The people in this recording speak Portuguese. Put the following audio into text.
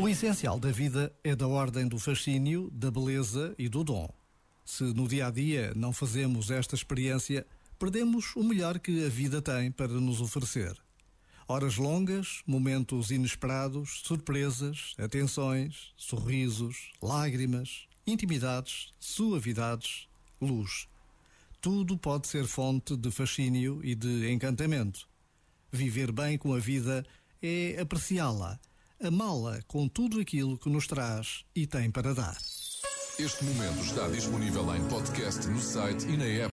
O essencial da vida é da ordem do fascínio, da beleza e do dom. Se no dia a dia não fazemos esta experiência, perdemos o melhor que a vida tem para nos oferecer. Horas longas, momentos inesperados, surpresas, atenções, sorrisos, lágrimas, intimidades, suavidades, luz. Tudo pode ser fonte de fascínio e de encantamento. Viver bem com a vida é apreciá-la amá-la com tudo aquilo que nos traz e tem para dar. Este momento está disponível em podcast no site e na app.